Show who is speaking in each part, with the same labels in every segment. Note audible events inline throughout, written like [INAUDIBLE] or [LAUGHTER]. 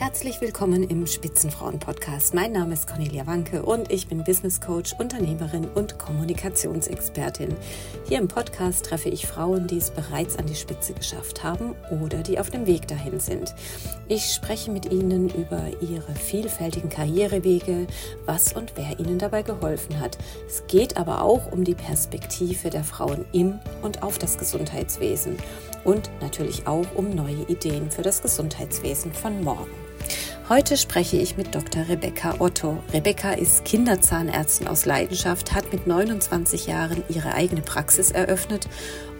Speaker 1: Herzlich willkommen im Spitzenfrauen-Podcast. Mein Name ist Cornelia Wanke und ich bin Business Coach, Unternehmerin und Kommunikationsexpertin. Hier im Podcast treffe ich Frauen, die es bereits an die Spitze geschafft haben oder die auf dem Weg dahin sind. Ich spreche mit ihnen über ihre vielfältigen Karrierewege, was und wer ihnen dabei geholfen hat. Es geht aber auch um die Perspektive der Frauen im und auf das Gesundheitswesen und natürlich auch um neue Ideen für das Gesundheitswesen von morgen. Heute spreche ich mit Dr. Rebecca Otto. Rebecca ist Kinderzahnärztin aus Leidenschaft, hat mit 29 Jahren ihre eigene Praxis eröffnet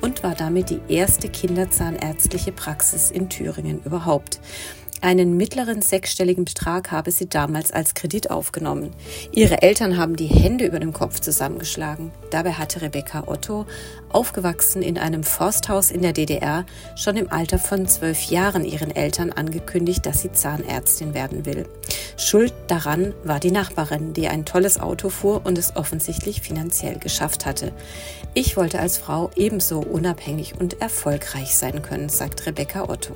Speaker 1: und war damit die erste kinderzahnärztliche Praxis in Thüringen überhaupt. Einen mittleren sechsstelligen Betrag habe sie damals als Kredit aufgenommen. Ihre Eltern haben die Hände über dem Kopf zusammengeschlagen. Dabei hatte Rebecca Otto, aufgewachsen in einem Forsthaus in der DDR, schon im Alter von zwölf Jahren ihren Eltern angekündigt, dass sie Zahnärztin werden will. Schuld daran war die Nachbarin, die ein tolles Auto fuhr und es offensichtlich finanziell geschafft hatte. Ich wollte als Frau ebenso unabhängig und erfolgreich sein können, sagt Rebecca Otto.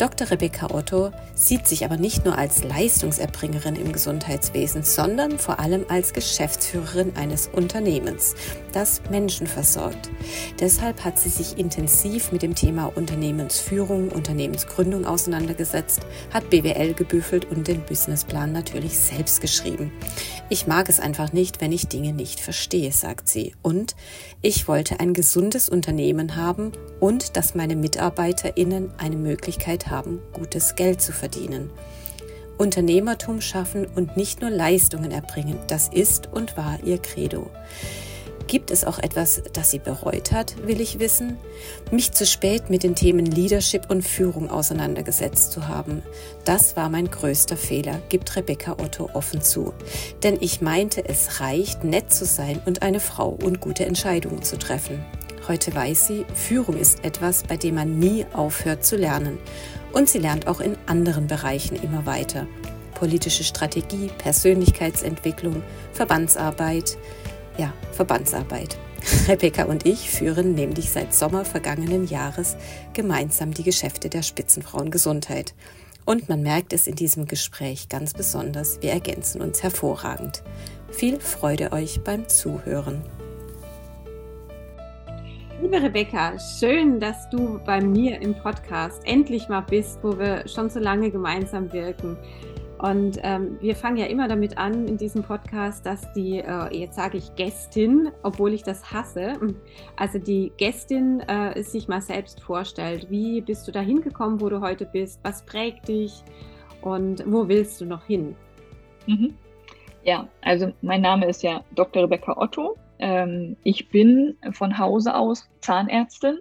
Speaker 1: Dr. Rebecca Otto sieht sich aber nicht nur als Leistungserbringerin im Gesundheitswesen, sondern vor allem als Geschäftsführerin eines Unternehmens, das Menschen versorgt. Deshalb hat sie sich intensiv mit dem Thema Unternehmensführung, Unternehmensgründung auseinandergesetzt, hat BWL gebüffelt und den Businessplan natürlich selbst geschrieben. Ich mag es einfach nicht, wenn ich Dinge nicht verstehe, sagt sie. Und ich wollte ein gesundes Unternehmen haben und dass meine MitarbeiterInnen eine Möglichkeit haben, gutes Geld zu verdienen. Unternehmertum schaffen und nicht nur Leistungen erbringen, das ist und war ihr Credo. Gibt es auch etwas, das sie bereut hat, will ich wissen? Mich zu spät mit den Themen Leadership und Führung auseinandergesetzt zu haben. Das war mein größter Fehler, gibt Rebecca Otto offen zu. Denn ich meinte, es reicht, nett zu sein und eine Frau und gute Entscheidungen zu treffen. Heute weiß sie, Führung ist etwas, bei dem man nie aufhört zu lernen. Und sie lernt auch in anderen Bereichen immer weiter. Politische Strategie, Persönlichkeitsentwicklung, Verbandsarbeit, ja, Verbandsarbeit. [LAUGHS] Rebecca und ich führen nämlich seit Sommer vergangenen Jahres gemeinsam die Geschäfte der Spitzenfrauengesundheit. Und man merkt es in diesem Gespräch ganz besonders, wir ergänzen uns hervorragend. Viel Freude euch beim Zuhören. Liebe Rebecca, schön, dass du bei mir im Podcast endlich mal bist, wo wir schon so lange gemeinsam wirken. Und ähm, wir fangen ja immer damit an in diesem Podcast, dass die, äh, jetzt sage ich Gästin, obwohl ich das hasse, also die Gästin äh, sich mal selbst vorstellt. Wie bist du da hingekommen, wo du heute bist? Was prägt dich? Und wo willst du noch hin?
Speaker 2: Mhm. Ja, also mein Name ist ja Dr. Rebecca Otto. Ähm, ich bin von Hause aus Zahnärztin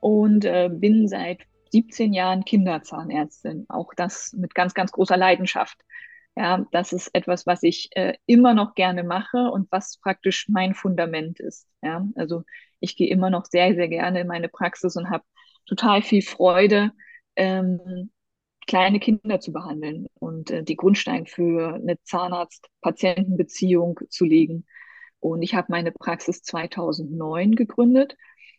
Speaker 2: und äh, bin seit 17 Jahren Kinderzahnärztin. Auch das mit ganz, ganz großer Leidenschaft. Ja, das ist etwas, was ich äh, immer noch gerne mache und was praktisch mein Fundament ist. Ja, also ich gehe immer noch sehr, sehr gerne in meine Praxis und habe total viel Freude, ähm, kleine Kinder zu behandeln und äh, die Grundstein für eine Zahnarzt-Patienten-Beziehung zu legen. Und ich habe meine Praxis 2009 gegründet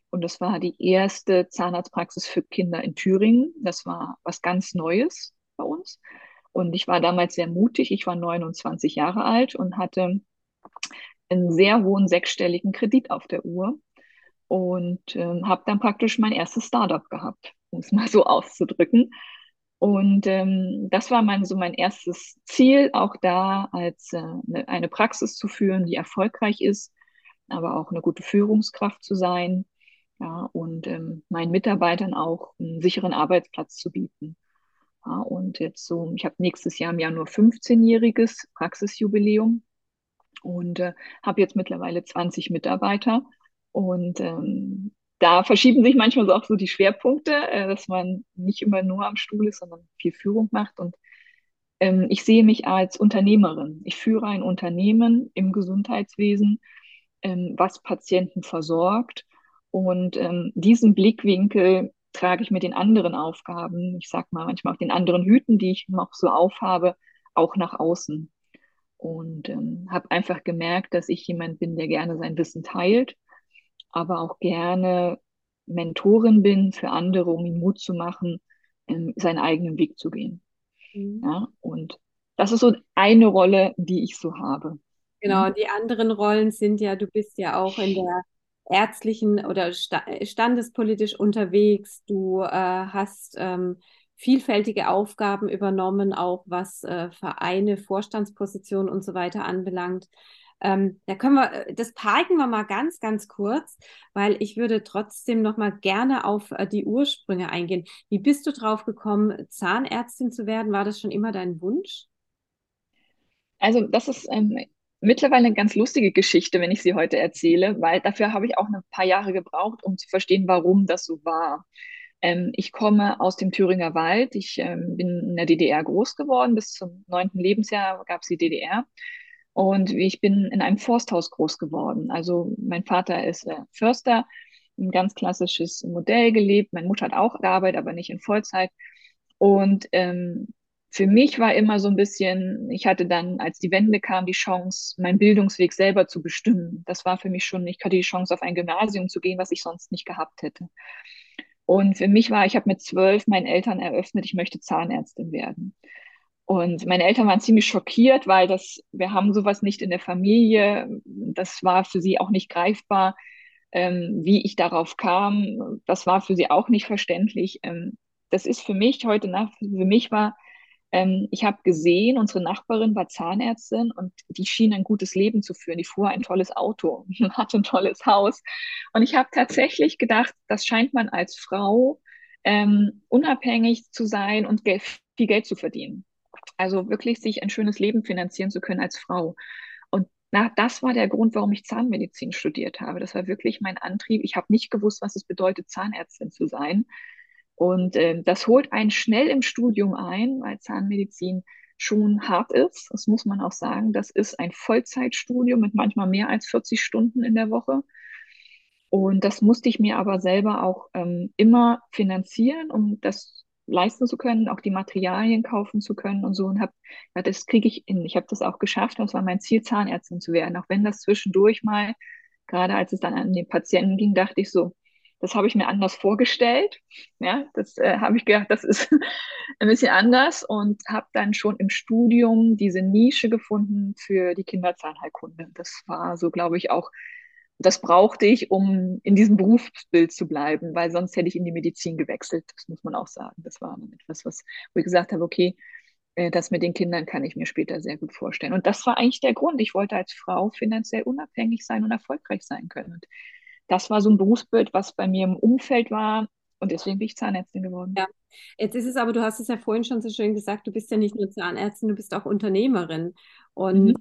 Speaker 2: und das war die erste Zahnarztpraxis für Kinder in Thüringen. Das war was ganz Neues bei uns. Und ich war damals sehr mutig. Ich war 29 Jahre alt und hatte einen sehr hohen sechsstelligen Kredit auf der Uhr und äh, habe dann praktisch mein erstes Startup gehabt, um es mal so auszudrücken. Und ähm, das war mein, so mein erstes Ziel, auch da als äh, eine, eine Praxis zu führen, die erfolgreich ist, aber auch eine gute Führungskraft zu sein ja, und ähm, meinen Mitarbeitern auch einen sicheren Arbeitsplatz zu bieten. Ja, und jetzt so, ich habe nächstes Jahr im Januar 15-jähriges Praxisjubiläum und äh, habe jetzt mittlerweile 20 Mitarbeiter und ähm, da verschieben sich manchmal auch so die Schwerpunkte, äh, dass man nicht immer nur am Stuhl ist, sondern viel Führung macht. Und ähm, ich sehe mich als Unternehmerin. Ich führe ein Unternehmen im Gesundheitswesen, ähm, was Patienten versorgt. Und ähm, diesen Blickwinkel trage ich mit den anderen Aufgaben, ich sag mal manchmal auch den anderen Hüten, die ich noch so aufhabe, auch nach außen. Und ähm, habe einfach gemerkt, dass ich jemand bin, der gerne sein Wissen teilt aber auch gerne Mentorin bin für andere, um ihnen Mut zu machen, seinen eigenen Weg zu gehen. Mhm. Ja, und das ist so eine Rolle, die ich so habe.
Speaker 3: Genau, die anderen Rollen sind ja, du bist ja auch in der ärztlichen oder standespolitisch unterwegs. Du äh, hast ähm, vielfältige Aufgaben übernommen, auch was äh, Vereine, Vorstandspositionen und so weiter anbelangt. Ähm, da können wir, das parken wir mal ganz, ganz kurz, weil ich würde trotzdem noch mal gerne auf äh, die Ursprünge eingehen. Wie bist du drauf gekommen, Zahnärztin zu werden? War das schon immer dein Wunsch?
Speaker 2: Also das ist ähm, mittlerweile eine ganz lustige Geschichte, wenn ich sie heute erzähle, weil dafür habe ich auch ein paar Jahre gebraucht, um zu verstehen, warum das so war. Ähm, ich komme aus dem Thüringer Wald. Ich ähm, bin in der DDR groß geworden. Bis zum neunten Lebensjahr gab es die DDR. Und ich bin in einem Forsthaus groß geworden. Also mein Vater ist äh, Förster, ein ganz klassisches Modell gelebt. Meine Mutter hat auch gearbeitet, aber nicht in Vollzeit. Und ähm, für mich war immer so ein bisschen, ich hatte dann, als die Wende kam, die Chance, meinen Bildungsweg selber zu bestimmen. Das war für mich schon, ich hatte die Chance, auf ein Gymnasium zu gehen, was ich sonst nicht gehabt hätte. Und für mich war, ich habe mit zwölf meinen Eltern eröffnet, ich möchte Zahnärztin werden. Und meine Eltern waren ziemlich schockiert, weil das, wir haben sowas nicht in der Familie. Das war für sie auch nicht greifbar, ähm, wie ich darauf kam. Das war für sie auch nicht verständlich. Ähm, das ist für mich heute nach, für mich war, ähm, ich habe gesehen, unsere Nachbarin war Zahnärztin und die schien ein gutes Leben zu führen. Die fuhr ein tolles Auto, [LAUGHS] hatte ein tolles Haus. Und ich habe tatsächlich gedacht, das scheint man als Frau ähm, unabhängig zu sein und viel Geld zu verdienen. Also wirklich sich ein schönes Leben finanzieren zu können als Frau. Und na, das war der Grund, warum ich Zahnmedizin studiert habe. Das war wirklich mein Antrieb. Ich habe nicht gewusst, was es bedeutet, Zahnärztin zu sein. Und äh, das holt einen schnell im Studium ein, weil Zahnmedizin schon hart ist. Das muss man auch sagen. Das ist ein Vollzeitstudium mit manchmal mehr als 40 Stunden in der Woche. Und das musste ich mir aber selber auch ähm, immer finanzieren, um das leisten zu können, auch die Materialien kaufen zu können und so. Und habe, ja, das kriege ich hin. Ich habe das auch geschafft. Das war mein Ziel, Zahnärztin zu werden. Auch wenn das zwischendurch mal, gerade als es dann an den Patienten ging, dachte ich so, das habe ich mir anders vorgestellt. Ja, das äh, habe ich gedacht, das ist [LAUGHS] ein bisschen anders und habe dann schon im Studium diese Nische gefunden für die Kinderzahnheilkunde. Das war so, glaube ich, auch, das brauchte ich, um in diesem Berufsbild zu bleiben, weil sonst hätte ich in die Medizin gewechselt. Das muss man auch sagen. Das war etwas, was, wo ich gesagt habe, okay, äh, das mit den Kindern kann ich mir später sehr gut vorstellen. Und das war eigentlich der Grund. Ich wollte als Frau finanziell unabhängig sein und erfolgreich sein können. Und das war so ein Berufsbild, was bei mir im Umfeld war. Und deswegen bin ich Zahnärztin geworden.
Speaker 3: Ja, jetzt ist es aber, du hast es ja vorhin schon so schön gesagt, du bist ja nicht nur Zahnärztin, du bist auch Unternehmerin. Und mhm.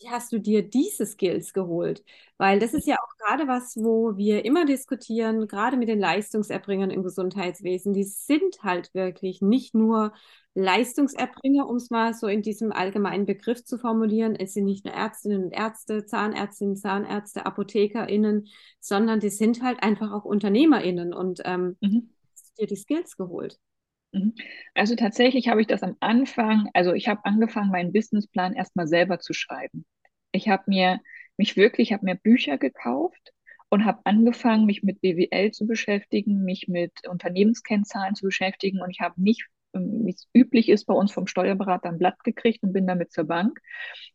Speaker 3: Wie hast du dir diese Skills geholt? Weil das ist ja auch gerade was, wo wir immer diskutieren, gerade mit den Leistungserbringern im Gesundheitswesen. Die sind halt wirklich nicht nur Leistungserbringer, um es mal so in diesem allgemeinen Begriff zu formulieren. Es sind nicht nur Ärztinnen und Ärzte, Zahnärztinnen, Zahnärzte, ApothekerInnen, sondern die sind halt einfach auch UnternehmerInnen und ähm, mhm. hast dir die Skills geholt.
Speaker 2: Mhm. Also tatsächlich habe ich das am Anfang, also ich habe angefangen, meinen Businessplan erstmal selber zu schreiben. Ich habe mir mich wirklich, habe mir Bücher gekauft und habe angefangen, mich mit BWL zu beschäftigen, mich mit Unternehmenskennzahlen zu beschäftigen und ich habe nicht wie es üblich ist, bei uns vom Steuerberater ein Blatt gekriegt und bin damit zur Bank,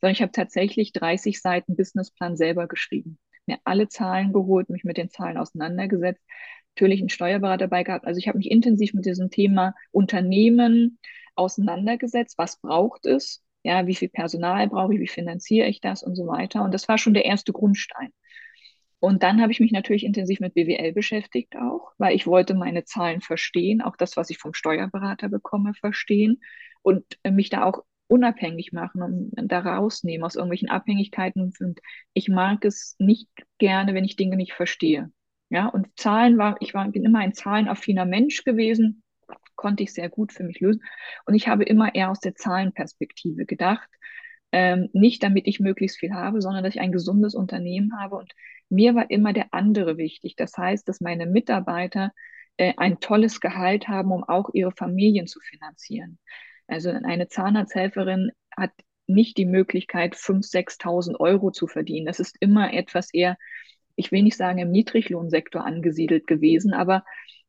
Speaker 2: sondern ich habe tatsächlich 30 Seiten Businessplan selber geschrieben. Mir alle Zahlen geholt, mich mit den Zahlen auseinandergesetzt, natürlich einen Steuerberater dabei gehabt. Also ich habe mich intensiv mit diesem Thema Unternehmen auseinandergesetzt. Was braucht es? Ja, wie viel Personal brauche ich? Wie finanziere ich das und so weiter? Und das war schon der erste Grundstein. Und dann habe ich mich natürlich intensiv mit BWL beschäftigt auch, weil ich wollte meine Zahlen verstehen, auch das, was ich vom Steuerberater bekomme, verstehen und mich da auch unabhängig machen und da rausnehmen aus irgendwelchen Abhängigkeiten. Und ich mag es nicht gerne, wenn ich Dinge nicht verstehe. Ja, und Zahlen war, ich war, bin immer ein zahlenaffiner Mensch gewesen, konnte ich sehr gut für mich lösen. Und ich habe immer eher aus der Zahlenperspektive gedacht. Ähm, nicht damit ich möglichst viel habe, sondern dass ich ein gesundes Unternehmen habe und mir war immer der andere wichtig. Das heißt, dass meine Mitarbeiter äh, ein tolles Gehalt haben, um auch ihre Familien zu finanzieren. Also eine Zahnarzthelferin hat nicht die Möglichkeit, 5.000, 6.000 Euro zu verdienen. Das ist immer etwas eher, ich will nicht sagen, im Niedriglohnsektor angesiedelt gewesen, aber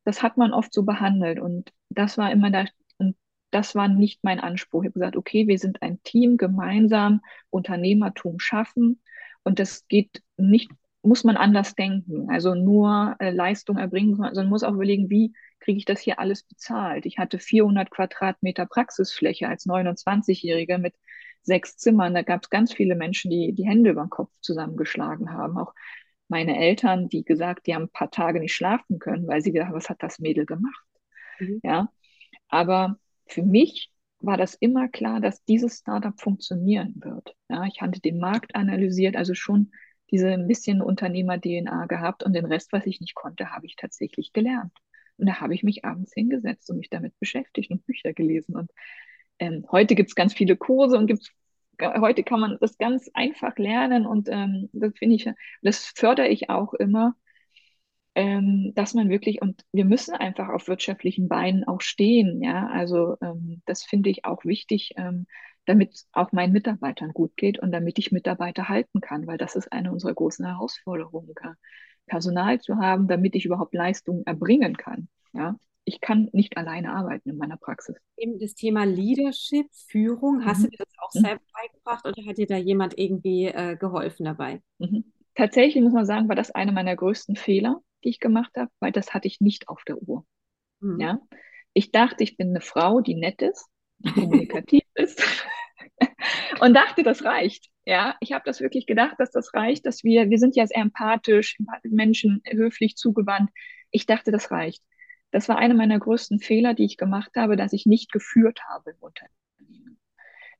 Speaker 2: das hat man oft so behandelt. Und das war immer da, und das war nicht mein Anspruch. Ich habe gesagt, okay, wir sind ein Team, gemeinsam Unternehmertum schaffen. Und das geht nicht, muss man anders denken. Also nur äh, Leistung erbringen, sondern muss auch überlegen, wie kriege ich das hier alles bezahlt? Ich hatte 400 Quadratmeter Praxisfläche als 29-Jährige mit sechs Zimmern. Da gab es ganz viele Menschen, die die Hände über den Kopf zusammengeschlagen haben. Auch meine Eltern, die gesagt, die haben ein paar Tage nicht schlafen können, weil sie gedacht haben, was hat das Mädel gemacht? Mhm. Ja, aber für mich war das immer klar, dass dieses Startup funktionieren wird. Ja, ich hatte den Markt analysiert, also schon diese ein bisschen Unternehmer-DNA gehabt und den Rest, was ich nicht konnte, habe ich tatsächlich gelernt. Und da habe ich mich abends hingesetzt und mich damit beschäftigt und Bücher gelesen. Und ähm, heute gibt es ganz viele Kurse und gibt's, heute kann man das ganz einfach lernen und ähm, das finde ich, das fördere ich auch immer, ähm, dass man wirklich, und wir müssen einfach auf wirtschaftlichen Beinen auch stehen, ja, also ähm, das finde ich auch wichtig, ähm, damit auch meinen Mitarbeitern gut geht und damit ich Mitarbeiter halten kann, weil das ist eine unserer großen Herausforderungen, Personal zu haben, damit ich überhaupt Leistungen erbringen kann, ja. Ich kann nicht alleine arbeiten in meiner Praxis.
Speaker 3: Eben das Thema Leadership, Führung, hast mhm. du dir das auch selbst beigebracht oder hat dir da jemand irgendwie äh, geholfen dabei?
Speaker 2: Mhm. Tatsächlich muss man sagen, war das einer meiner größten Fehler, die ich gemacht habe, weil das hatte ich nicht auf der Uhr. Mhm. Ja? Ich dachte, ich bin eine Frau, die nett ist, die kommunikativ [LAUGHS] ist [LAUGHS] und dachte, das reicht. Ja, ich habe das wirklich gedacht, dass das reicht, dass wir, wir sind ja sehr empathisch, Menschen höflich zugewandt. Ich dachte, das reicht. Das war einer meiner größten Fehler, die ich gemacht habe, dass ich nicht geführt habe im Unternehmen.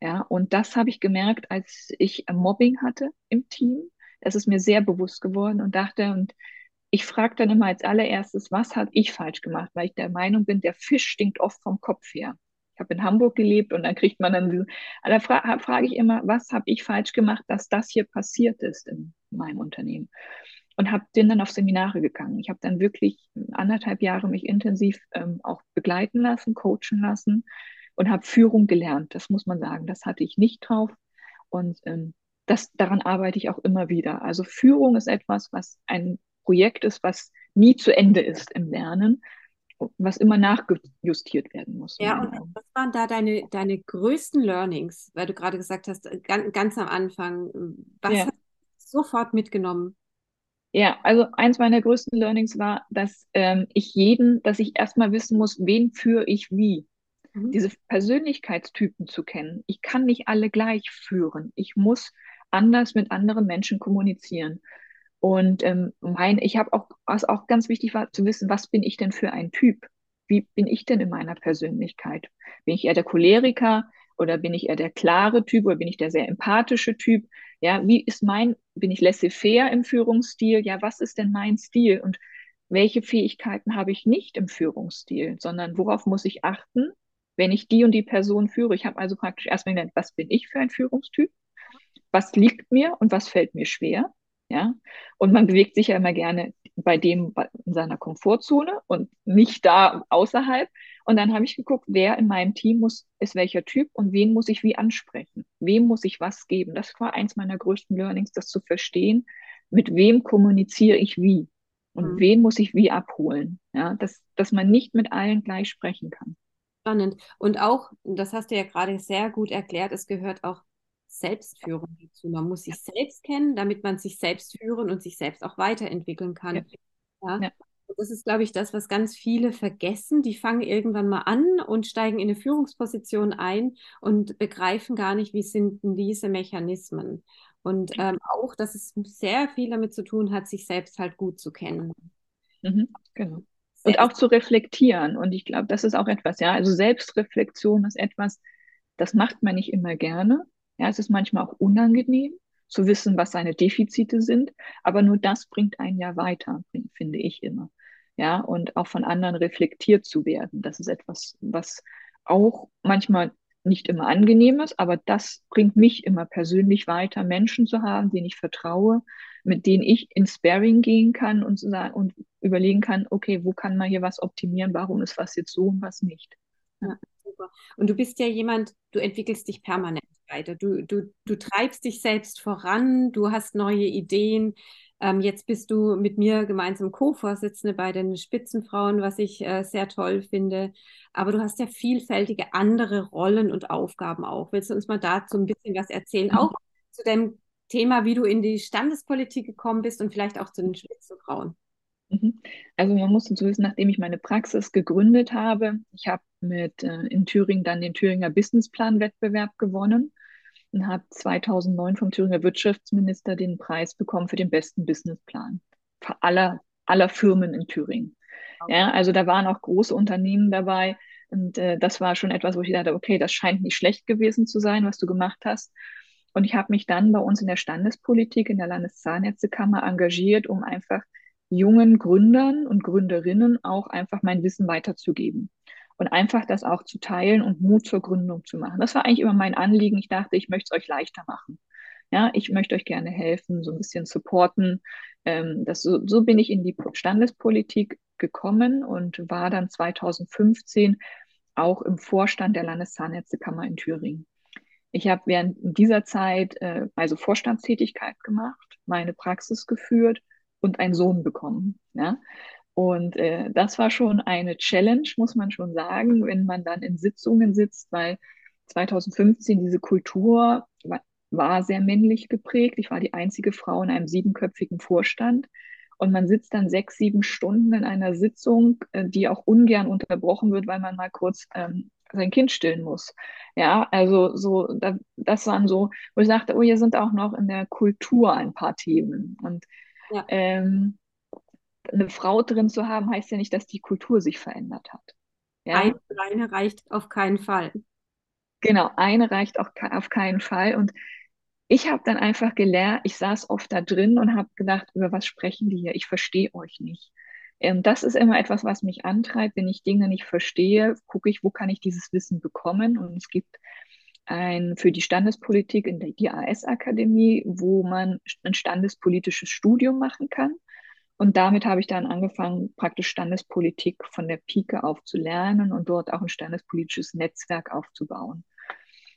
Speaker 2: Ja, und das habe ich gemerkt, als ich Mobbing hatte im Team. Das ist mir sehr bewusst geworden und dachte, und ich frage dann immer als allererstes, was habe ich falsch gemacht, weil ich der Meinung bin, der Fisch stinkt oft vom Kopf her. Ich habe in Hamburg gelebt und dann kriegt man dann diese, da fra frage ich immer, was habe ich falsch gemacht, dass das hier passiert ist in meinem Unternehmen. Und habe den dann auf Seminare gegangen. Ich habe dann wirklich anderthalb Jahre mich intensiv ähm, auch begleiten lassen, coachen lassen und habe Führung gelernt. Das muss man sagen. Das hatte ich nicht drauf. Und ähm, das, daran arbeite ich auch immer wieder. Also Führung ist etwas, was ein Projekt ist, was nie zu Ende ist im Lernen, was immer nachjustiert werden muss.
Speaker 3: Ja, und was waren da deine, deine größten Learnings, weil du gerade gesagt hast, ganz, ganz am Anfang, was ja. hast du sofort mitgenommen?
Speaker 2: Ja, also eins meiner größten Learnings war, dass ähm, ich jeden, dass ich erstmal wissen muss, wen führe ich wie. Mhm. Diese Persönlichkeitstypen zu kennen. Ich kann nicht alle gleich führen. Ich muss anders mit anderen Menschen kommunizieren. Und ähm, mein, ich habe auch, was auch ganz wichtig war, zu wissen, was bin ich denn für ein Typ? Wie bin ich denn in meiner Persönlichkeit? Bin ich eher der Choleriker oder bin ich eher der klare Typ oder bin ich der sehr empathische Typ? Ja, wie ist mein, bin ich laissez-faire im Führungsstil? Ja, was ist denn mein Stil? Und welche Fähigkeiten habe ich nicht im Führungsstil, sondern worauf muss ich achten, wenn ich die und die Person führe? Ich habe also praktisch erstmal gelernt, was bin ich für ein Führungstyp? Was liegt mir und was fällt mir schwer? Ja, und man bewegt sich ja immer gerne bei dem in seiner Komfortzone und nicht da außerhalb. Und dann habe ich geguckt, wer in meinem Team muss, ist welcher Typ und wen muss ich wie ansprechen? Wem muss ich was geben? Das war eins meiner größten Learnings, das zu verstehen. Mit wem kommuniziere ich wie? Und mhm. wen muss ich wie abholen? Ja, dass, dass man nicht mit allen gleich sprechen kann.
Speaker 3: Spannend. Und auch, das hast du ja gerade sehr gut erklärt, es gehört auch Selbstführung dazu. Man muss sich ja. selbst kennen, damit man sich selbst führen und sich selbst auch weiterentwickeln kann. Ja. ja. Das ist, glaube ich, das, was ganz viele vergessen. Die fangen irgendwann mal an und steigen in eine Führungsposition ein und begreifen gar nicht, wie sind denn diese Mechanismen. Und ähm, auch, dass es sehr viel damit zu tun hat, sich selbst halt gut zu kennen.
Speaker 2: Mhm, genau. Und auch zu reflektieren. Und ich glaube, das ist auch etwas, ja. Also Selbstreflexion ist etwas, das macht man nicht immer gerne. Ja, es ist manchmal auch unangenehm zu wissen, was seine Defizite sind, aber nur das bringt einen ja weiter, finde ich immer. Ja, und auch von anderen reflektiert zu werden. Das ist etwas, was auch manchmal nicht immer angenehm ist, aber das bringt mich immer persönlich weiter, Menschen zu haben, denen ich vertraue, mit denen ich ins Sparing gehen kann und, und überlegen kann, okay, wo kann man hier was optimieren, warum ist was jetzt so und was nicht.
Speaker 3: Ja, super. Und du bist ja jemand, du entwickelst dich permanent weiter. Du, du, du treibst dich selbst voran, du hast neue Ideen. Ähm, jetzt bist du mit mir gemeinsam Co-Vorsitzende bei den Spitzenfrauen, was ich äh, sehr toll finde. Aber du hast ja vielfältige andere Rollen und Aufgaben auch. Willst du uns mal dazu ein bisschen was erzählen? Auch zu dem Thema, wie du in die Standespolitik gekommen bist und vielleicht auch zu den Spitzenfrauen.
Speaker 2: Mhm. Also man muss dazu wissen, nachdem ich meine Praxis gegründet habe, ich habe mit äh, in Thüringen dann den Thüringer Businessplan-Wettbewerb gewonnen und habe 2009 vom Thüringer Wirtschaftsminister den Preis bekommen für den besten Businessplan für aller, aller Firmen in Thüringen. Okay. Ja, also da waren auch große Unternehmen dabei und äh, das war schon etwas, wo ich dachte, okay, das scheint nicht schlecht gewesen zu sein, was du gemacht hast. Und ich habe mich dann bei uns in der Standespolitik, in der Landeszahnärztekammer engagiert, um einfach jungen Gründern und Gründerinnen auch einfach mein Wissen weiterzugeben und einfach das auch zu teilen und Mut zur Gründung zu machen. Das war eigentlich immer mein Anliegen. Ich dachte, ich möchte es euch leichter machen. Ja, ich möchte euch gerne helfen, so ein bisschen supporten. Ähm, das, so, so bin ich in die Standespolitik gekommen und war dann 2015 auch im Vorstand der Landeszahnärztekammer in Thüringen. Ich habe während dieser Zeit äh, also Vorstandstätigkeit gemacht, meine Praxis geführt und einen Sohn bekommen. Ja? Und äh, das war schon eine Challenge, muss man schon sagen, wenn man dann in Sitzungen sitzt, weil 2015 diese Kultur war, war sehr männlich geprägt. Ich war die einzige Frau in einem siebenköpfigen Vorstand. Und man sitzt dann sechs, sieben Stunden in einer Sitzung, äh, die auch ungern unterbrochen wird, weil man mal kurz ähm, sein Kind stillen muss. Ja, also so, da, das waren so, wo ich sagte, oh, hier sind auch noch in der Kultur ein paar Themen. Und ja. ähm, eine Frau drin zu haben, heißt ja nicht, dass die Kultur sich verändert hat.
Speaker 3: Ja? Eine, eine reicht auf keinen Fall.
Speaker 2: Genau, eine reicht auch auf keinen Fall. Und ich habe dann einfach gelernt, ich saß oft da drin und habe gedacht, über was sprechen die hier? Ich verstehe euch nicht. Ähm, das ist immer etwas, was mich antreibt. Wenn ich Dinge nicht verstehe, gucke ich, wo kann ich dieses Wissen bekommen. Und es gibt ein, für die Standespolitik in der IAS-Akademie, wo man ein standespolitisches Studium machen kann. Und damit habe ich dann angefangen, praktisch Standespolitik von der Pike auf zu lernen und dort auch ein standespolitisches Netzwerk aufzubauen.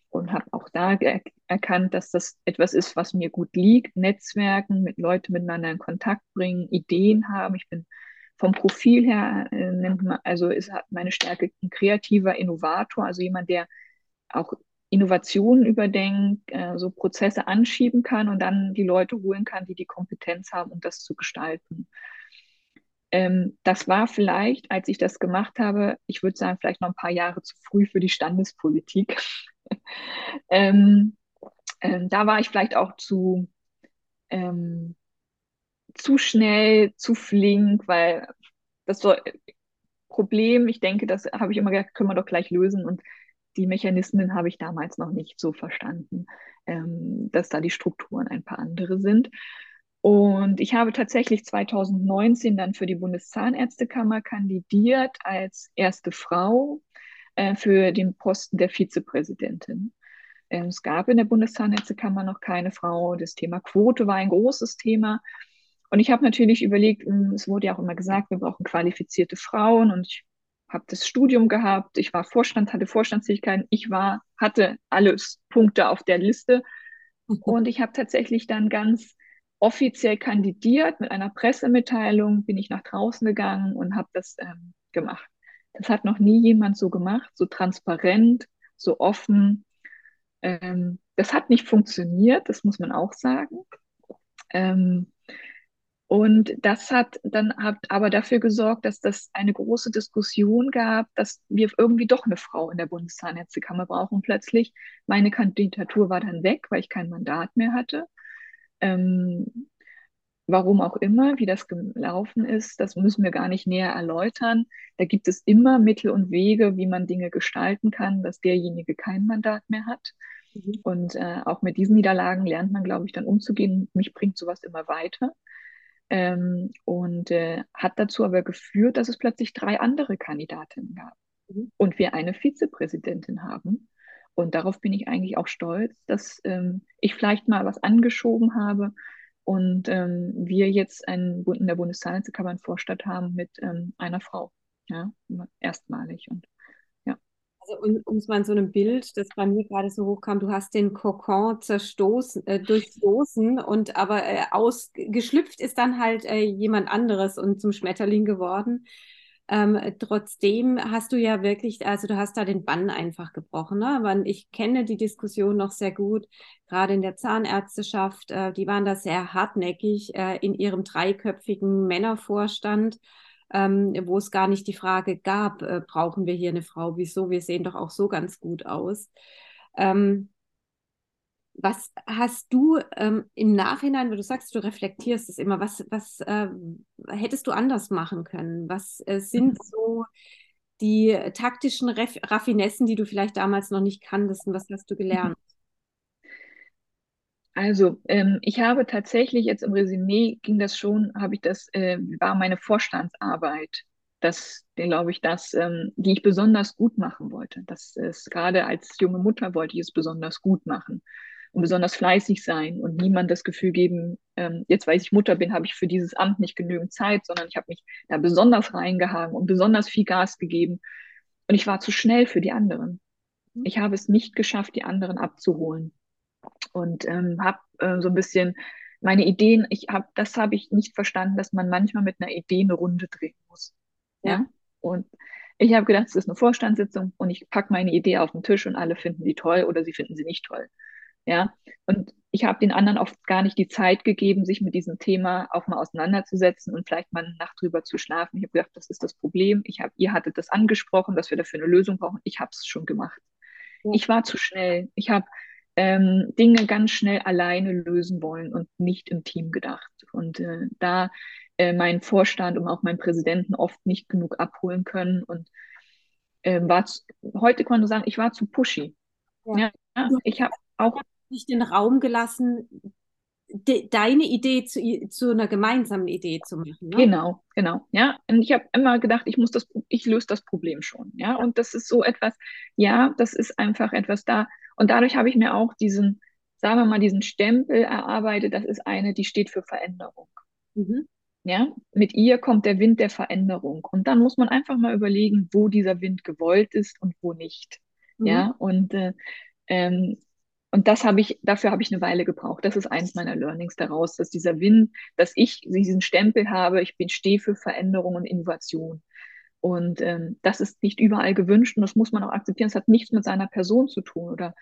Speaker 2: Und habe auch da er erkannt, dass das etwas ist, was mir gut liegt. Netzwerken, mit Leuten miteinander in Kontakt bringen, Ideen haben. Ich bin vom Profil her, äh, nennt man, also ist meine Stärke ein kreativer Innovator, also jemand, der auch Innovationen überdenkt, äh, so Prozesse anschieben kann und dann die Leute holen kann, die die Kompetenz haben, um das zu gestalten. Ähm, das war vielleicht, als ich das gemacht habe, ich würde sagen, vielleicht noch ein paar Jahre zu früh für die Standespolitik. [LAUGHS] ähm, ähm, da war ich vielleicht auch zu, ähm, zu schnell, zu flink, weil das so Problem, ich denke, das habe ich immer gesagt, können wir doch gleich lösen und die Mechanismen habe ich damals noch nicht so verstanden, ähm, dass da die Strukturen ein paar andere sind. Und ich habe tatsächlich 2019 dann für die Bundeszahnärztekammer kandidiert als erste Frau äh, für den Posten der Vizepräsidentin. Ähm, es gab in der Bundeszahnärztekammer noch keine Frau. Das Thema Quote war ein großes Thema. Und ich habe natürlich überlegt, hm, es wurde ja auch immer gesagt, wir brauchen qualifizierte Frauen. Und ich habe das Studium gehabt, ich war Vorstand, hatte Vorstandsfähigkeiten, ich war, hatte alles Punkte auf der Liste. Mhm. Und ich habe tatsächlich dann ganz offiziell kandidiert mit einer Pressemitteilung, bin ich nach draußen gegangen und habe das ähm, gemacht. Das hat noch nie jemand so gemacht, so transparent, so offen. Ähm, das hat nicht funktioniert, das muss man auch sagen. Ähm, und das hat dann hat aber dafür gesorgt, dass das eine große Diskussion gab, dass wir irgendwie doch eine Frau in der Bundeszahnärztekammer brauchen. Plötzlich meine Kandidatur war dann weg, weil ich kein Mandat mehr hatte. Ähm, warum auch immer, wie das gelaufen ist, das müssen wir gar nicht näher erläutern. Da gibt es immer Mittel und Wege, wie man Dinge gestalten kann, dass derjenige kein Mandat mehr hat. Mhm. Und äh, auch mit diesen Niederlagen lernt man, glaube ich, dann umzugehen. Mich bringt sowas immer weiter. Ähm, und äh, hat dazu aber geführt, dass es plötzlich drei andere Kandidatinnen gab mhm. und wir eine Vizepräsidentin haben. Und darauf bin ich eigentlich auch stolz, dass ähm, ich vielleicht mal was angeschoben habe und ähm, wir jetzt einen, in der Bundeszahnärztekammer einen Vorstand haben mit ähm, einer Frau. Ja, erstmalig. Und
Speaker 3: Also, um es mal in so einem Bild, das bei mir gerade so hochkam, du hast den Kokon zerstoßen, äh, durchstoßen und aber äh, ausgeschlüpft ist dann halt äh, jemand anderes und zum Schmetterling geworden. Ähm, trotzdem hast du ja wirklich, also du hast da den Bann einfach gebrochen. Ne? Ich kenne die Diskussion noch sehr gut, gerade in der Zahnärzteschaft. Äh, die waren da sehr hartnäckig äh, in ihrem dreiköpfigen Männervorstand ähm, wo es gar nicht die Frage gab, äh, brauchen wir hier eine Frau? Wieso? Wir sehen doch auch so ganz gut aus. Ähm, was hast du ähm, im Nachhinein, wo du sagst, du reflektierst es immer, was, was äh, hättest du anders machen können? Was äh, sind mhm. so die taktischen Raf Raffinessen, die du vielleicht damals noch nicht kanntest und was hast du gelernt?
Speaker 2: Also, ähm, ich habe tatsächlich jetzt im Resümee ging das schon, habe ich das, äh, war meine Vorstandsarbeit, das, glaube ich, das, ähm, die ich besonders gut machen wollte. Das ist gerade als junge Mutter wollte ich es besonders gut machen und besonders fleißig sein und niemand das Gefühl geben, ähm, jetzt weil ich Mutter bin, habe ich für dieses Amt nicht genügend Zeit, sondern ich habe mich da besonders reingehangen und besonders viel Gas gegeben. Und ich war zu schnell für die anderen. Mhm. Ich habe es nicht geschafft, die anderen abzuholen und ähm, habe äh, so ein bisschen meine Ideen, ich habe, das habe ich nicht verstanden, dass man manchmal mit einer Idee eine Runde drehen muss. Ja. ja? Und ich habe gedacht, es ist eine Vorstandssitzung und ich packe meine Idee auf den Tisch und alle finden die toll oder sie finden sie nicht toll. Ja. Und ich habe den anderen oft gar nicht die Zeit gegeben, sich mit diesem Thema auch mal auseinanderzusetzen und vielleicht mal eine Nacht drüber zu schlafen. Ich habe gedacht, das ist das Problem. Ich habe, ihr hattet das angesprochen, dass wir dafür eine Lösung brauchen. Ich habe es schon gemacht. Ja. Ich war zu schnell. Ich habe ähm, Dinge ganz schnell alleine lösen wollen und nicht im Team gedacht. Und äh, da äh, mein Vorstand und auch mein Präsidenten oft nicht genug abholen können und äh, war zu, heute kann man nur sagen, ich war zu pushy. Ja. ja ich habe auch
Speaker 3: nicht den Raum gelassen, de, deine Idee zu, zu einer gemeinsamen Idee zu machen. Ne?
Speaker 2: Genau, genau. Ja, und ich habe immer gedacht, ich muss das, ich löse das Problem schon. Ja, und das ist so etwas. Ja, das ist einfach etwas da und dadurch habe ich mir auch diesen, sagen wir mal, diesen Stempel erarbeitet. Das ist eine, die steht für Veränderung. Mhm. Ja, mit ihr kommt der Wind der Veränderung. Und dann muss man einfach mal überlegen, wo dieser Wind gewollt ist und wo nicht. Mhm. Ja, und, äh, ähm, und das habe ich, dafür habe ich eine Weile gebraucht. Das ist eins meiner Learnings daraus, dass dieser Wind, dass ich diesen Stempel habe, ich bin stehe für Veränderung und Innovation. Und ähm, das ist nicht überall gewünscht und das muss man auch akzeptieren. Es hat nichts mit seiner Person zu tun oder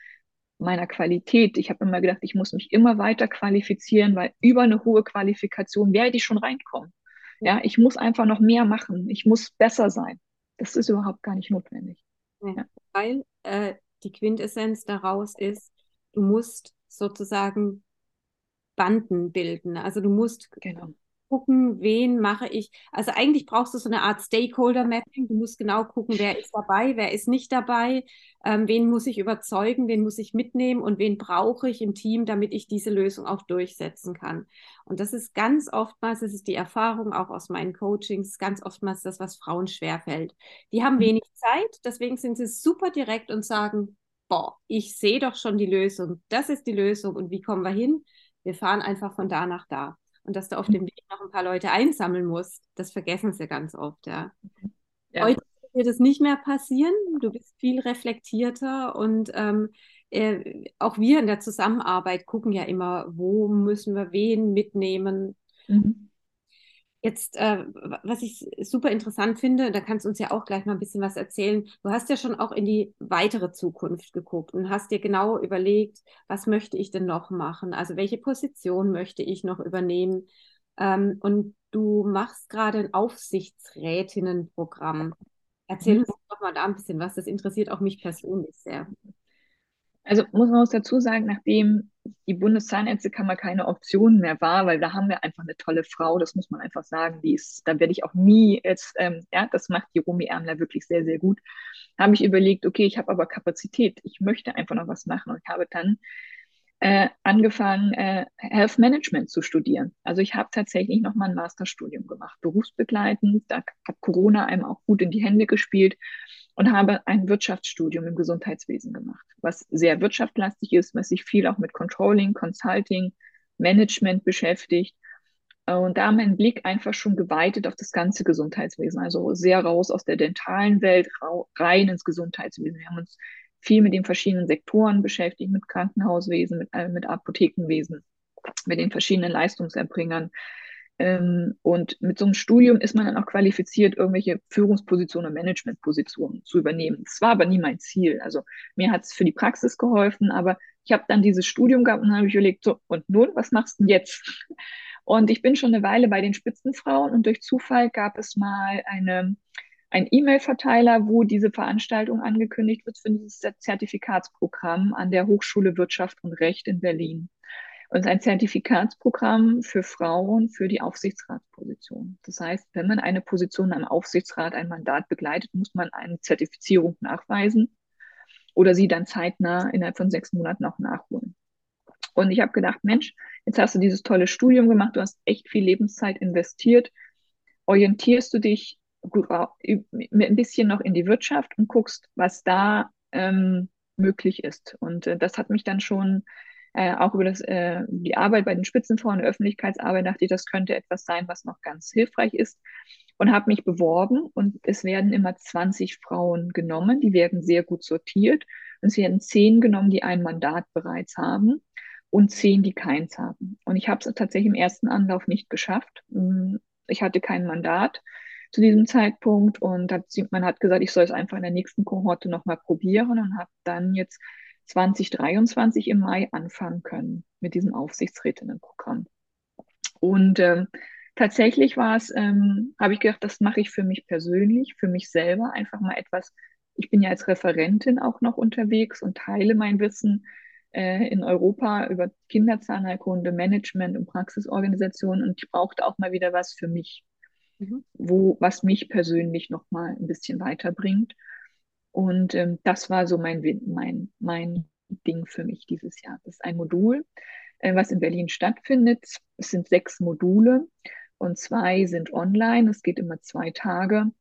Speaker 2: meiner Qualität. Ich habe immer gedacht, ich muss mich immer weiter qualifizieren, weil über eine hohe Qualifikation werde ich schon reinkommen. Ja, ich muss einfach noch mehr machen. Ich muss besser sein. Das ist überhaupt gar nicht notwendig.
Speaker 3: Ja. Weil äh, die Quintessenz daraus ist, du musst sozusagen Banden bilden. Also du musst genau gucken, wen mache ich. Also eigentlich brauchst du so eine Art Stakeholder-Mapping. Du musst genau gucken, wer ist dabei, wer ist nicht dabei, ähm, wen muss ich überzeugen, wen muss ich mitnehmen und wen brauche ich im Team, damit ich diese Lösung auch durchsetzen kann. Und das ist ganz oftmals, das ist die Erfahrung auch aus meinen Coachings, ganz oftmals das, was Frauen schwerfällt. Die haben mhm. wenig Zeit, deswegen sind sie super direkt und sagen, boah, ich sehe doch schon die Lösung, das ist die Lösung und wie kommen wir hin? Wir fahren einfach von da nach da und dass du auf dem Weg noch ein paar Leute einsammeln musst, das vergessen sie ganz oft, ja. ja. Heute wird es nicht mehr passieren. Du bist viel reflektierter und ähm, äh, auch wir in der Zusammenarbeit gucken ja immer, wo müssen wir wen mitnehmen. Mhm. Jetzt, äh, was ich super interessant finde, da kannst du uns ja auch gleich mal ein bisschen was erzählen. Du hast ja schon auch in die weitere Zukunft geguckt und hast dir genau überlegt, was möchte ich denn noch machen? Also welche Position möchte ich noch übernehmen? Ähm, und du machst gerade ein Aufsichtsrätinnenprogramm. Erzähl mhm. uns doch mal da ein bisschen was. Das interessiert auch mich persönlich sehr.
Speaker 2: Also muss man dazu sagen, nachdem die Bundeszahnärztekammer keine Option mehr war, weil da haben wir einfach eine tolle Frau, das muss man einfach sagen, die ist, da werde ich auch nie jetzt, ähm, ja, das macht die Romy Ärmler wirklich sehr, sehr gut, habe ich überlegt, okay, ich habe aber Kapazität, ich möchte einfach noch was machen und habe dann äh, angefangen, äh, Health Management zu studieren. Also ich habe tatsächlich nochmal ein Masterstudium gemacht, berufsbegleitend, da hat Corona einem auch gut in die Hände gespielt und habe ein Wirtschaftsstudium im Gesundheitswesen gemacht, was sehr wirtschaftslastig ist, was sich viel auch mit Controlling, Consulting, Management beschäftigt. Und da mein Blick einfach schon geweitet auf das ganze Gesundheitswesen, also sehr raus aus der dentalen Welt, rein ins Gesundheitswesen. Wir haben uns viel mit den verschiedenen Sektoren beschäftigt, mit Krankenhauswesen, mit, äh, mit Apothekenwesen, mit den verschiedenen Leistungserbringern. Ähm, und mit so einem Studium ist man dann auch qualifiziert, irgendwelche Führungspositionen und Managementpositionen zu übernehmen. Das war aber nie mein Ziel. Also mir hat es für die Praxis geholfen, aber ich habe dann dieses Studium gehabt und habe ich überlegt, so, und nun, was machst du denn jetzt? Und ich bin schon eine Weile bei den Spitzenfrauen und durch Zufall gab es mal eine, ein E-Mail-Verteiler, wo diese Veranstaltung angekündigt wird für dieses Zertifikatsprogramm an der Hochschule Wirtschaft und Recht in Berlin. Und ein Zertifikatsprogramm für Frauen für die Aufsichtsratsposition. Das heißt, wenn man eine Position am Aufsichtsrat, ein Mandat begleitet, muss man eine Zertifizierung nachweisen oder sie dann zeitnah innerhalb von sechs Monaten auch nachholen. Und ich habe gedacht, Mensch, jetzt hast du dieses tolle Studium gemacht, du hast echt viel Lebenszeit investiert. Orientierst du dich ein bisschen noch in die Wirtschaft und guckst, was da ähm, möglich ist. Und äh, das hat mich dann schon äh, auch über das, äh, die Arbeit bei den Spitzenfrauen, der Öffentlichkeitsarbeit, dachte ich, das könnte etwas sein, was noch ganz hilfreich ist. Und habe mich beworben und es werden immer 20 Frauen genommen, die werden sehr gut sortiert. Und es werden zehn genommen, die ein Mandat bereits haben und zehn, die keins haben. Und ich habe es tatsächlich im ersten Anlauf nicht geschafft. Hm, ich hatte kein Mandat zu diesem Zeitpunkt und hat, man hat gesagt, ich soll es einfach in der nächsten Kohorte nochmal probieren und habe dann jetzt 2023 im Mai anfangen können mit diesem Aufsichtsrätinnenprogramm. Und ähm, tatsächlich war es, ähm, habe ich gedacht, das mache ich für mich persönlich, für mich selber, einfach mal etwas. Ich bin ja als Referentin auch noch unterwegs und teile mein Wissen äh, in Europa über Kinderzahnheilkunde, Management und Praxisorganisation und ich brauchte auch mal wieder was für mich, mhm. wo, was mich persönlich nochmal ein bisschen weiterbringt. Und ähm, das war so mein, mein, mein Ding für mich dieses Jahr. Das ist ein Modul, äh, was in Berlin stattfindet. Es sind sechs Module und zwei sind online. Es geht immer zwei Tage.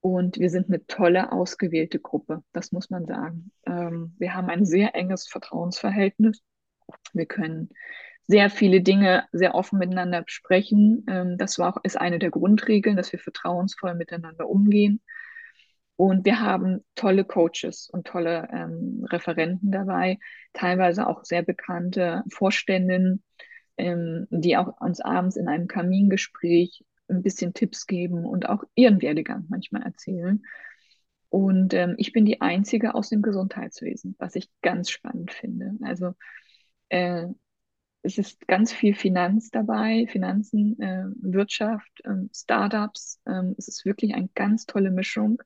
Speaker 2: Und wir sind eine tolle, ausgewählte Gruppe, das muss man sagen. Ähm, wir haben ein sehr enges Vertrauensverhältnis. Wir können sehr viele Dinge sehr offen miteinander besprechen. Ähm, das war auch, ist eine der Grundregeln, dass wir vertrauensvoll miteinander umgehen. Und wir haben tolle Coaches und tolle ähm, Referenten dabei, teilweise auch sehr bekannte Vorständinnen, ähm, die auch uns abends in einem Kamingespräch ein bisschen Tipps geben und auch ihren Werdegang manchmal erzählen. Und ähm, ich bin die Einzige aus dem Gesundheitswesen, was ich ganz spannend finde. Also äh, es ist ganz viel Finanz dabei, Finanzen, äh, Wirtschaft, äh, Startups. Ähm, es ist wirklich eine ganz tolle Mischung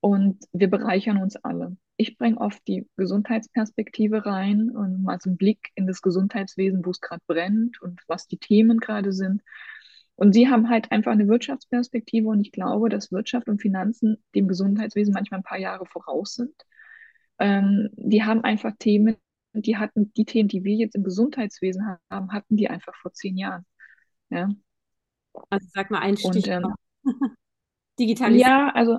Speaker 2: und wir bereichern uns alle. Ich bringe oft die Gesundheitsperspektive rein und mal so einen Blick in das Gesundheitswesen, wo es gerade brennt und was die Themen gerade sind. Und sie haben halt einfach eine Wirtschaftsperspektive und ich glaube, dass Wirtschaft und Finanzen dem Gesundheitswesen manchmal ein paar Jahre voraus sind. Ähm, die haben einfach Themen, die hatten die Themen, die wir jetzt im Gesundheitswesen haben, hatten die einfach vor zehn Jahren. Ja.
Speaker 3: Also sag mal ein Stichwort.
Speaker 2: Ähm, [LAUGHS] Digitalisierung. Ja, also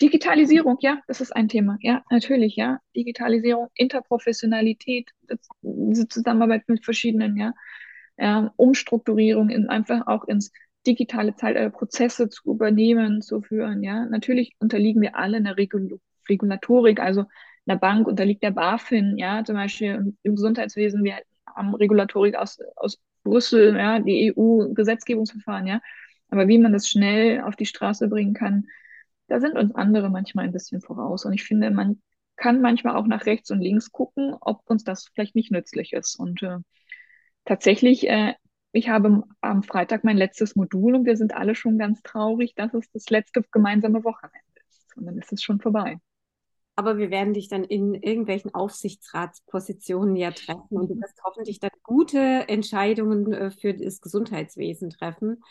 Speaker 2: Digitalisierung, ja, das ist ein Thema. Ja, natürlich, ja. Digitalisierung, Interprofessionalität, diese Zusammenarbeit mit verschiedenen, ja äh, Umstrukturierung in einfach auch ins digitale Zeitalter Prozesse zu übernehmen, zu führen. Ja, natürlich unterliegen wir alle einer Regul Regulatorik, also einer Bank unterliegt der BaFin, ja, zum Beispiel im Gesundheitswesen, wir haben Regulatorik aus, aus Brüssel, ja, die EU-Gesetzgebungsverfahren, ja. Aber wie man das schnell auf die Straße bringen kann, da sind uns andere manchmal ein bisschen voraus. Und ich finde, man kann manchmal auch nach rechts und links gucken, ob uns das vielleicht nicht nützlich ist. Und äh, tatsächlich, äh, ich habe am Freitag mein letztes Modul und wir sind alle schon ganz traurig, dass es das letzte gemeinsame Wochenende ist. Und dann ist es schon vorbei.
Speaker 3: Aber wir werden dich dann in irgendwelchen Aufsichtsratspositionen ja treffen und du wirst hoffentlich dann gute Entscheidungen äh, für das Gesundheitswesen treffen.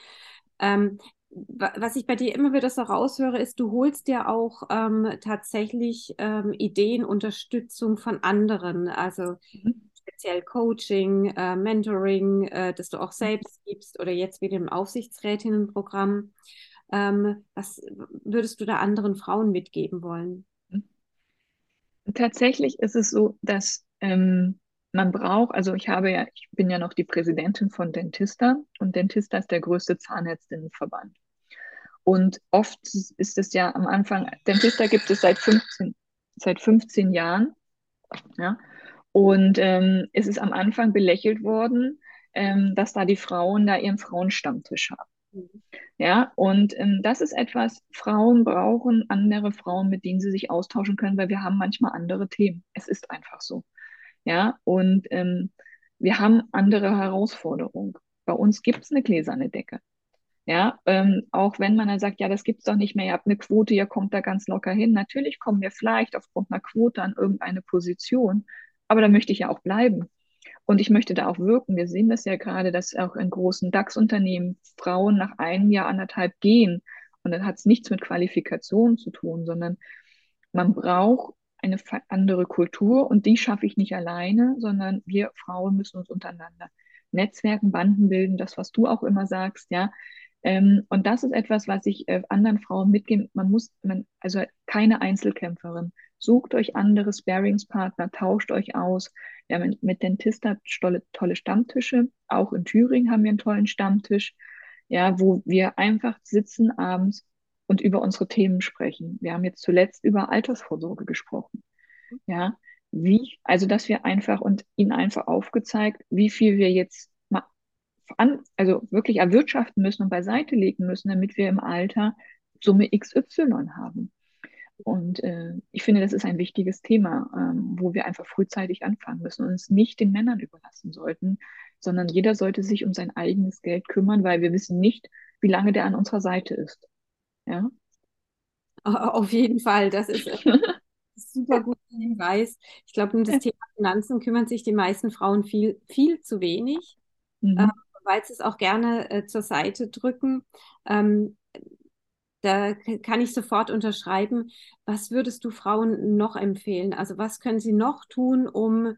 Speaker 3: Ähm, was ich bei dir immer wieder so raushöre, ist, du holst dir auch ähm, tatsächlich ähm, Ideen, Unterstützung von anderen. Also mhm speziell Coaching, äh, Mentoring, äh, das du auch mhm. selbst gibst oder jetzt wieder im Aufsichtsrätinnenprogramm. Ähm, was würdest du da anderen Frauen mitgeben wollen?
Speaker 2: Tatsächlich ist es so, dass ähm, man braucht, also ich habe ja, ich bin ja noch die Präsidentin von Dentista und Dentista ist der größte Zahnärztinnenverband. Und oft ist es ja am Anfang, Dentista gibt es seit 15, seit 15 Jahren. Ja, und ähm, es ist am Anfang belächelt worden, ähm, dass da die Frauen da ihren Frauenstammtisch haben. Mhm. Ja, und ähm, das ist etwas, Frauen brauchen andere Frauen, mit denen sie sich austauschen können, weil wir haben manchmal andere Themen. Es ist einfach so. Ja, und ähm, wir haben andere Herausforderungen. Bei uns gibt es eine gläserne Decke. Ja, ähm, auch wenn man dann sagt, ja, das gibt es doch nicht mehr, ihr habt eine Quote, ihr kommt da ganz locker hin. Natürlich kommen wir vielleicht aufgrund einer Quote an irgendeine Position, aber da möchte ich ja auch bleiben. Und ich möchte da auch wirken. Wir sehen das ja gerade, dass auch in großen DAX-Unternehmen Frauen nach einem Jahr, anderthalb gehen. Und dann hat es nichts mit Qualifikation zu tun, sondern man braucht eine andere Kultur und die schaffe ich nicht alleine, sondern wir Frauen müssen uns untereinander Netzwerken, Banden bilden, das, was du auch immer sagst, ja. Ähm, und das ist etwas, was ich äh, anderen Frauen mitgebe. Man muss, man, also keine Einzelkämpferin. Sucht euch andere Sparingspartner, tauscht euch aus. Wir haben mit Dentista tolle, tolle Stammtische. Auch in Thüringen haben wir einen tollen Stammtisch, ja, wo wir einfach sitzen abends und über unsere Themen sprechen. Wir haben jetzt zuletzt über Altersvorsorge gesprochen. Ja, wie, also dass wir einfach und ihnen einfach aufgezeigt, wie viel wir jetzt an, also wirklich erwirtschaften müssen und beiseite legen müssen, damit wir im Alter Summe XY haben. Und äh, ich finde, das ist ein wichtiges Thema, ähm, wo wir einfach frühzeitig anfangen müssen und uns nicht den Männern überlassen sollten, sondern jeder sollte sich um sein eigenes Geld kümmern, weil wir wissen nicht, wie lange der an unserer Seite ist. Ja?
Speaker 3: Auf jeden Fall, das ist [LAUGHS] super guter Hinweis. Ich glaube, um das Thema Finanzen kümmern sich die meisten Frauen viel, viel zu wenig, mhm. äh, weil sie es auch gerne äh, zur Seite drücken. Ähm, da kann ich sofort unterschreiben. Was würdest du Frauen noch empfehlen? Also was können sie noch tun, um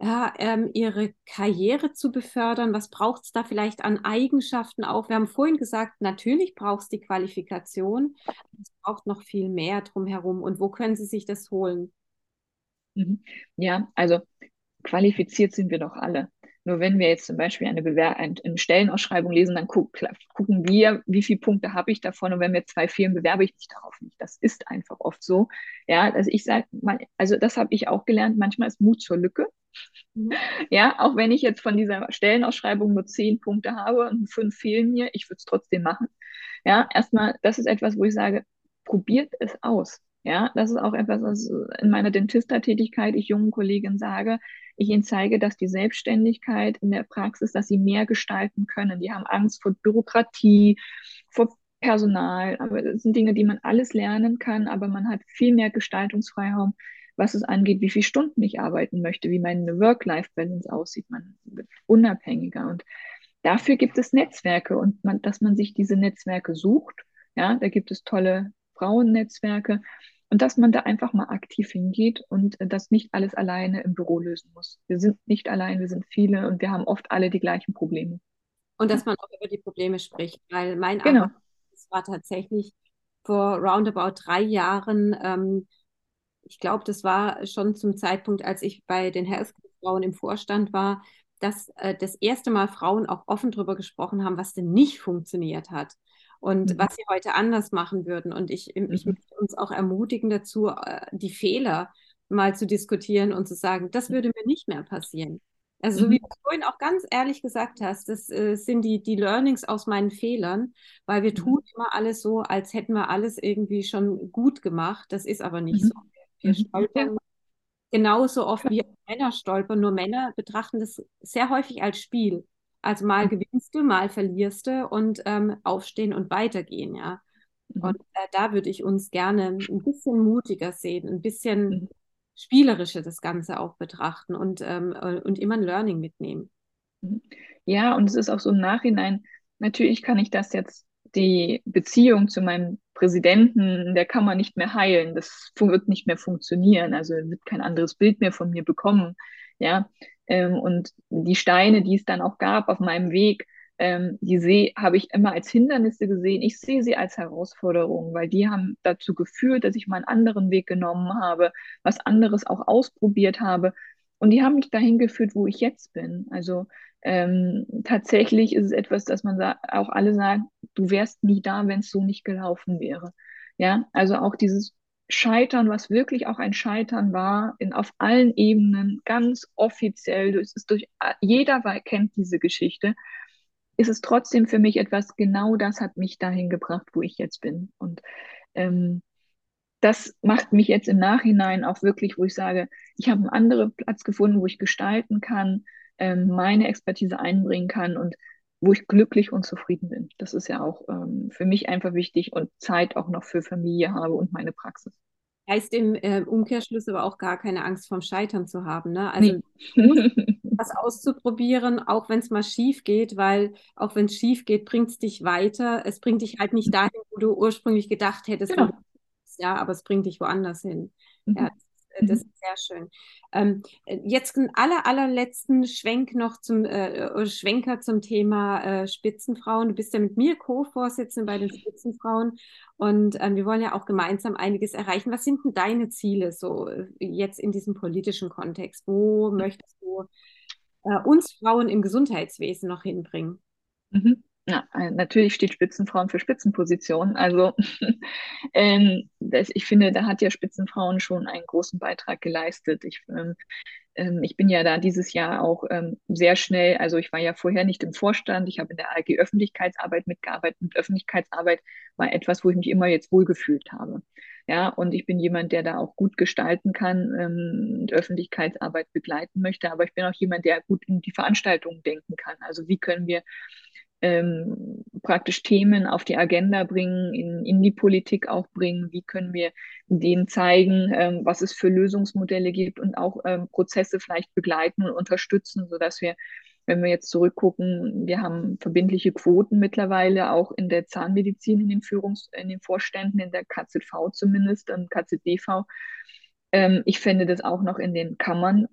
Speaker 3: ja, ähm, ihre Karriere zu befördern? Was braucht es da vielleicht an Eigenschaften auch? Wir haben vorhin gesagt, natürlich braucht es die Qualifikation. Es braucht noch viel mehr drumherum. Und wo können Sie sich das holen?
Speaker 2: Mhm. Ja, also qualifiziert sind wir doch alle. Nur wenn wir jetzt zum Beispiel eine, Bewer eine Stellenausschreibung lesen, dann gu gucken wir, wie viele Punkte habe ich davon und wenn mir zwei fehlen, bewerbe ich mich darauf nicht. Das ist einfach oft so. Ja, also ich sage mal, also das habe ich auch gelernt, manchmal ist Mut zur Lücke. Mhm. [LAUGHS] Ja, auch wenn ich jetzt von dieser Stellenausschreibung nur zehn Punkte habe und fünf fehlen mir, ich würde es trotzdem machen. Ja, erstmal, das ist etwas, wo ich sage, probiert es aus. Ja, das ist auch etwas, was in meiner Dentista-Tätigkeit ich jungen Kollegen sage. Ich ihnen zeige, dass die Selbstständigkeit in der Praxis, dass sie mehr gestalten können. Die haben Angst vor Bürokratie, vor Personal. Aber das sind Dinge, die man alles lernen kann, aber man hat viel mehr Gestaltungsfreiraum, was es angeht, wie viele Stunden ich arbeiten möchte, wie meine Work-Life-Balance aussieht. Man wird unabhängiger. Und dafür gibt es Netzwerke und man, dass man sich diese Netzwerke sucht. Ja, da gibt es tolle Frauennetzwerke und dass man da einfach mal aktiv hingeht und äh, das nicht alles alleine im Büro lösen muss. Wir sind nicht allein, wir sind viele und wir haben oft alle die gleichen Probleme.
Speaker 3: Und dass man auch über die Probleme spricht, weil mein
Speaker 2: genau.
Speaker 3: Arbeit war tatsächlich vor roundabout drei Jahren, ähm, ich glaube, das war schon zum Zeitpunkt, als ich bei den Healthcare-Frauen im Vorstand war, dass äh, das erste Mal Frauen auch offen darüber gesprochen haben, was denn nicht funktioniert hat und mhm. was sie heute anders machen würden. Und ich, ich mhm. möchte uns auch ermutigen dazu, äh, die Fehler mal zu diskutieren und zu sagen, das würde mir nicht mehr passieren. Also, so wie mhm. du vorhin auch ganz ehrlich gesagt hast, das äh, sind die, die Learnings aus meinen Fehlern, weil wir mhm. tun immer alles so, als hätten wir alles irgendwie schon gut gemacht. Das ist aber nicht mhm. so. Wir stolpern genauso oft wie Männer stolpern, nur Männer betrachten das sehr häufig als Spiel. Also mal gewinnst du, mal verlierst du und ähm, aufstehen und weitergehen, ja. Mhm. Und äh, da würde ich uns gerne ein bisschen mutiger sehen, ein bisschen mhm. spielerischer das Ganze auch betrachten und, ähm, äh, und immer ein Learning mitnehmen.
Speaker 2: Mhm. Ja, und es ist auch so im Nachhinein, natürlich kann ich das jetzt, die Beziehung zu meinem Präsidenten der Kammer nicht mehr heilen. Das wird nicht mehr funktionieren. Also wird kein anderes Bild mehr von mir bekommen. Ja, ähm, und die Steine, die es dann auch gab auf meinem Weg, ähm, die sehe, habe ich immer als Hindernisse gesehen. Ich sehe sie als Herausforderung, weil die haben dazu geführt, dass ich mal einen anderen Weg genommen habe, was anderes auch ausprobiert habe. Und die haben mich dahin geführt, wo ich jetzt bin. Also ähm, tatsächlich ist es etwas, dass man auch alle sagen, du wärst nie da, wenn es so nicht gelaufen wäre. Ja, also auch dieses Scheitern, was wirklich auch ein Scheitern war, in, auf allen Ebenen, ganz offiziell, es ist durch, jeder kennt diese Geschichte, ist es trotzdem für mich etwas, genau das hat mich dahin gebracht, wo ich jetzt bin. Und ähm, das macht mich jetzt im Nachhinein auch wirklich, wo ich sage, ich habe einen anderen Platz gefunden, wo ich gestalten kann, ähm, meine Expertise einbringen kann und wo ich glücklich und zufrieden bin. Das ist ja auch ähm, für mich einfach wichtig und Zeit auch noch für Familie habe und meine Praxis.
Speaker 3: Heißt im äh, Umkehrschluss aber auch gar keine Angst vom Scheitern zu haben. Ne? Also nee. [LAUGHS] was auszuprobieren, auch wenn es mal schief geht, weil auch wenn es schief geht, bringt es dich weiter. Es bringt dich halt nicht dahin, wo du ursprünglich gedacht hättest, genau. ja, aber es bringt dich woanders hin. Mhm. Ja, das, das, ist sehr schön. Ähm, jetzt einen aller, allerletzten Schwenk noch zum äh, Schwenker zum Thema äh, Spitzenfrauen. Du bist ja mit mir Co-Vorsitzende bei den Spitzenfrauen und ähm, wir wollen ja auch gemeinsam einiges erreichen. Was sind denn deine Ziele so äh, jetzt in diesem politischen Kontext? Wo möchtest du äh, uns Frauen im Gesundheitswesen noch hinbringen?
Speaker 2: Mhm. Ja, äh, natürlich steht Spitzenfrauen für Spitzenpositionen. Also [LAUGHS] ähm, das, ich finde, da hat ja Spitzenfrauen schon einen großen Beitrag geleistet. Ich, ähm, ähm, ich bin ja da dieses Jahr auch ähm, sehr schnell, also ich war ja vorher nicht im Vorstand, ich habe in der AG Öffentlichkeitsarbeit mitgearbeitet und Öffentlichkeitsarbeit war etwas, wo ich mich immer jetzt wohlgefühlt habe. Ja, und ich bin jemand, der da auch gut gestalten kann ähm, und Öffentlichkeitsarbeit begleiten möchte, aber ich bin auch jemand, der gut in die Veranstaltungen denken kann. Also wie können wir ähm, praktisch Themen auf die Agenda bringen, in, in die Politik auch bringen, wie können wir denen zeigen, ähm, was es für Lösungsmodelle gibt und auch ähm, Prozesse vielleicht begleiten und unterstützen, sodass wir, wenn wir jetzt zurückgucken, wir haben verbindliche Quoten mittlerweile auch in der Zahnmedizin, in den Führungs-, in den Vorständen, in der KZV zumindest. Ähm, ich fände das auch noch in den Kammern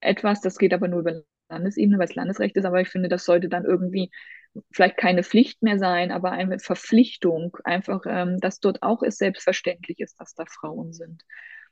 Speaker 2: etwas, das geht aber nur über Landesebene, weil es Landesrecht ist, aber ich finde, das sollte dann irgendwie vielleicht keine Pflicht mehr sein, aber eine Verpflichtung, einfach, ähm, dass dort auch es selbstverständlich ist, dass da Frauen sind.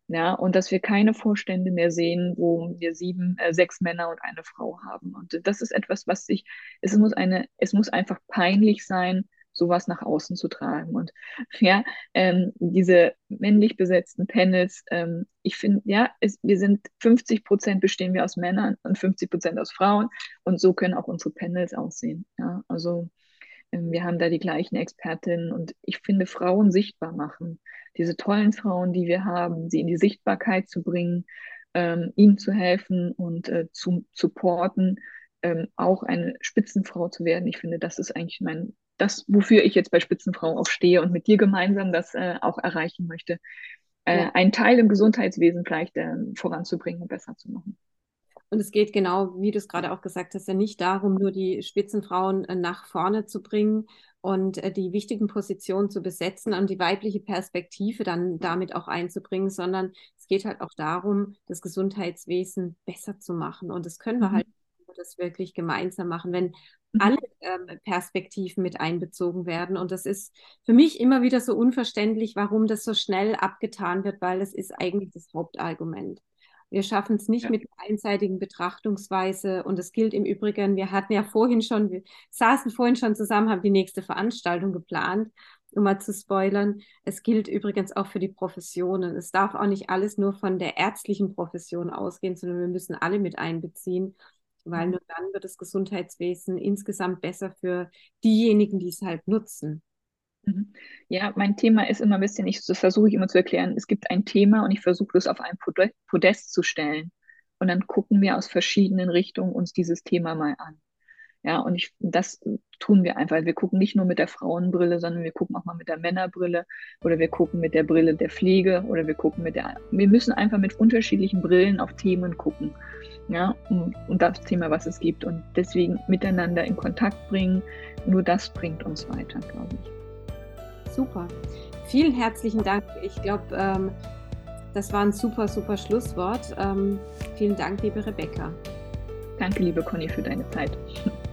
Speaker 2: Ja, und dass wir keine Vorstände mehr sehen, wo wir sieben, äh, sechs Männer und eine Frau haben. Und das ist etwas, was sich, es muss eine, es muss einfach peinlich sein, sowas nach außen zu tragen. Und [LAUGHS] ja, ähm, diese männlich besetzten Panels, ähm, ich finde, ja, es, wir sind 50 Prozent bestehen wir aus Männern und 50 Prozent aus Frauen. Und so können auch unsere Panels aussehen. Ja, also ähm, wir haben da die gleichen Expertinnen und ich finde, Frauen sichtbar machen. Diese tollen Frauen, die wir haben, sie in die Sichtbarkeit zu bringen, ähm, ihnen zu helfen und äh, zu supporten, ähm, auch eine Spitzenfrau zu werden. Ich finde, das ist eigentlich mein das, wofür ich jetzt bei Spitzenfrau auch stehe und mit dir gemeinsam das äh, auch erreichen möchte, äh, ja. einen Teil im Gesundheitswesen vielleicht äh, voranzubringen und besser zu machen.
Speaker 3: Und es geht genau, wie du es gerade auch gesagt hast, ja nicht darum, nur die Spitzenfrauen äh, nach vorne zu bringen und äh, die wichtigen Positionen zu besetzen und die weibliche Perspektive dann damit auch einzubringen, sondern es geht halt auch darum, das Gesundheitswesen besser zu machen. Und das können wir mhm. halt das wirklich gemeinsam machen, wenn mhm. alle ähm, Perspektiven mit einbezogen werden. Und das ist für mich immer wieder so unverständlich, warum das so schnell abgetan wird, weil das ist eigentlich das Hauptargument. Wir schaffen es nicht ja. mit einseitigen Betrachtungsweise. Und das gilt im Übrigen, wir hatten ja vorhin schon, wir saßen vorhin schon zusammen, haben die nächste Veranstaltung geplant, um mal zu spoilern. Es gilt übrigens auch für die Professionen. Es darf auch nicht alles nur von der ärztlichen Profession ausgehen, sondern wir müssen alle mit einbeziehen weil nur dann wird das Gesundheitswesen insgesamt besser für diejenigen, die es halt nutzen.
Speaker 2: Mhm. Ja, mein Thema ist immer ein bisschen, ich, das versuche ich immer zu erklären, es gibt ein Thema und ich versuche das auf ein Podest zu stellen. Und dann gucken wir aus verschiedenen Richtungen uns dieses Thema mal an. Ja, und ich, das tun wir einfach. Wir gucken nicht nur mit der Frauenbrille, sondern wir gucken auch mal mit der Männerbrille oder wir gucken mit der Brille der Pflege oder wir gucken mit der, wir müssen einfach mit unterschiedlichen Brillen auf Themen gucken ja, und, und das Thema, was es gibt. Und deswegen miteinander in Kontakt bringen, nur das bringt uns weiter, glaube ich.
Speaker 3: Super. Vielen herzlichen Dank. Ich glaube, ähm, das war ein super, super Schlusswort. Ähm, vielen Dank, liebe Rebecca.
Speaker 2: Danke, liebe Conny, für deine Zeit. [LAUGHS]